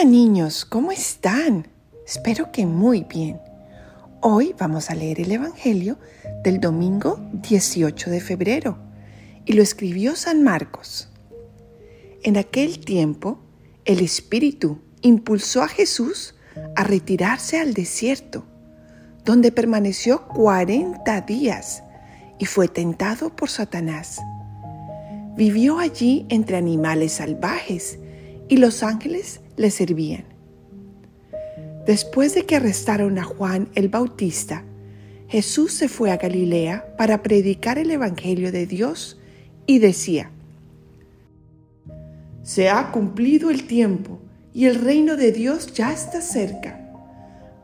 Hola niños, ¿cómo están? Espero que muy bien. Hoy vamos a leer el Evangelio del domingo 18 de febrero y lo escribió San Marcos. En aquel tiempo, el Espíritu impulsó a Jesús a retirarse al desierto, donde permaneció 40 días y fue tentado por Satanás. Vivió allí entre animales salvajes y los ángeles le servían. Después de que arrestaron a Juan el Bautista, Jesús se fue a Galilea para predicar el Evangelio de Dios y decía, Se ha cumplido el tiempo y el reino de Dios ya está cerca.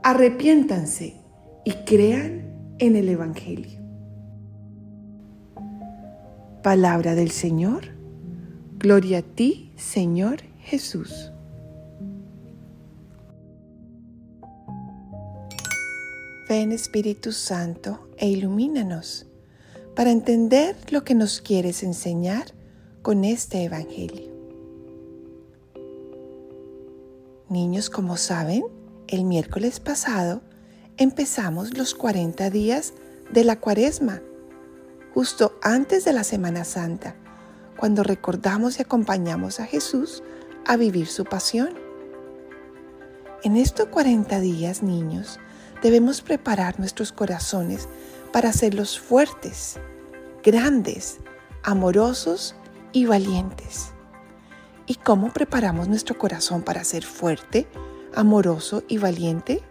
Arrepiéntanse y crean en el Evangelio. Palabra del Señor. Gloria a ti, Señor Jesús. Ven Espíritu Santo e ilumínanos para entender lo que nos quieres enseñar con este Evangelio. Niños, como saben, el miércoles pasado empezamos los 40 días de la cuaresma, justo antes de la Semana Santa, cuando recordamos y acompañamos a Jesús a vivir su pasión. En estos 40 días, niños, debemos preparar nuestros corazones para hacerlos fuertes, grandes, amorosos y valientes. ¿Y cómo preparamos nuestro corazón para ser fuerte, amoroso y valiente?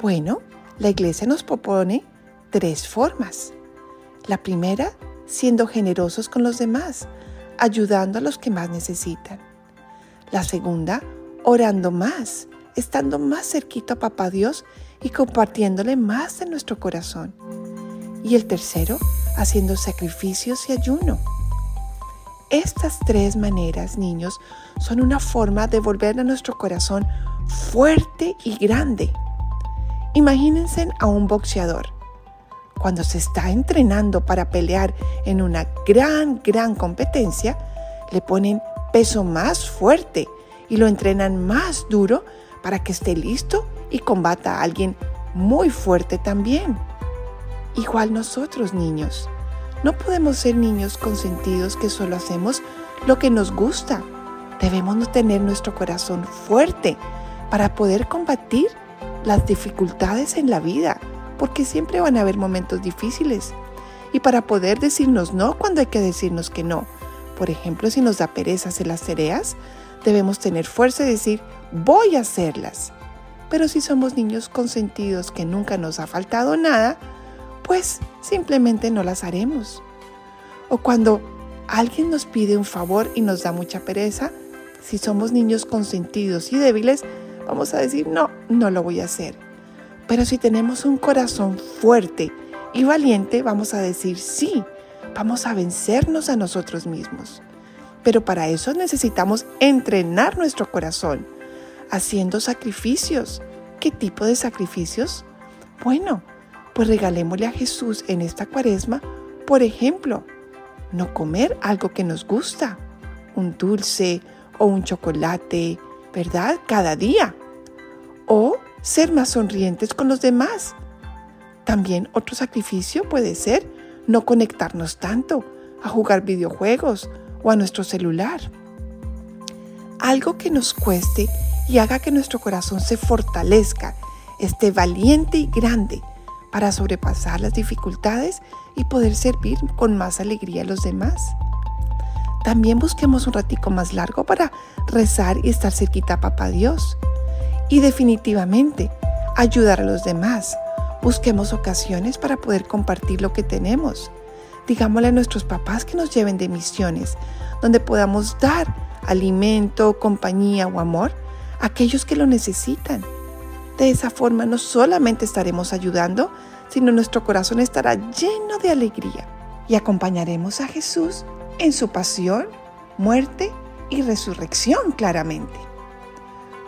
Bueno, la iglesia nos propone tres formas. La primera, siendo generosos con los demás, ayudando a los que más necesitan. La segunda, orando más, estando más cerquito a Papá Dios y compartiéndole más de nuestro corazón. Y el tercero, haciendo sacrificios y ayuno. Estas tres maneras, niños, son una forma de volver a nuestro corazón fuerte y grande. Imagínense a un boxeador. Cuando se está entrenando para pelear en una gran, gran competencia, le ponen peso más fuerte y lo entrenan más duro para que esté listo y combata a alguien muy fuerte también. Igual nosotros niños. No podemos ser niños consentidos que solo hacemos lo que nos gusta. Debemos tener nuestro corazón fuerte para poder combatir las dificultades en la vida, porque siempre van a haber momentos difíciles. Y para poder decirnos no cuando hay que decirnos que no. Por ejemplo, si nos da pereza hacer las tareas, debemos tener fuerza y decir, voy a hacerlas. Pero si somos niños consentidos que nunca nos ha faltado nada, pues simplemente no las haremos. O cuando alguien nos pide un favor y nos da mucha pereza, si somos niños consentidos y débiles, vamos a decir, no, no lo voy a hacer. Pero si tenemos un corazón fuerte y valiente, vamos a decir, sí, vamos a vencernos a nosotros mismos. Pero para eso necesitamos entrenar nuestro corazón haciendo sacrificios. ¿Qué tipo de sacrificios? Bueno, pues regalémosle a Jesús en esta cuaresma, por ejemplo, no comer algo que nos gusta, un dulce o un chocolate, ¿verdad? Cada día. O ser más sonrientes con los demás. También otro sacrificio puede ser no conectarnos tanto a jugar videojuegos o a nuestro celular. Algo que nos cueste y haga que nuestro corazón se fortalezca, esté valiente y grande para sobrepasar las dificultades y poder servir con más alegría a los demás. También busquemos un ratico más largo para rezar y estar cerquita a Papá Dios. Y definitivamente, ayudar a los demás. Busquemos ocasiones para poder compartir lo que tenemos. Digámosle a nuestros papás que nos lleven de misiones, donde podamos dar alimento, compañía o amor a aquellos que lo necesitan. De esa forma no solamente estaremos ayudando, sino nuestro corazón estará lleno de alegría y acompañaremos a Jesús en su pasión, muerte y resurrección claramente.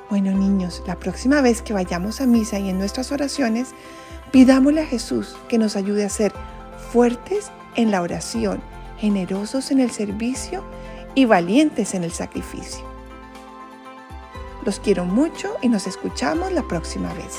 Bueno niños, la próxima vez que vayamos a misa y en nuestras oraciones, pidámosle a Jesús que nos ayude a ser fuertes en la oración, generosos en el servicio y valientes en el sacrificio. Los quiero mucho y nos escuchamos la próxima vez.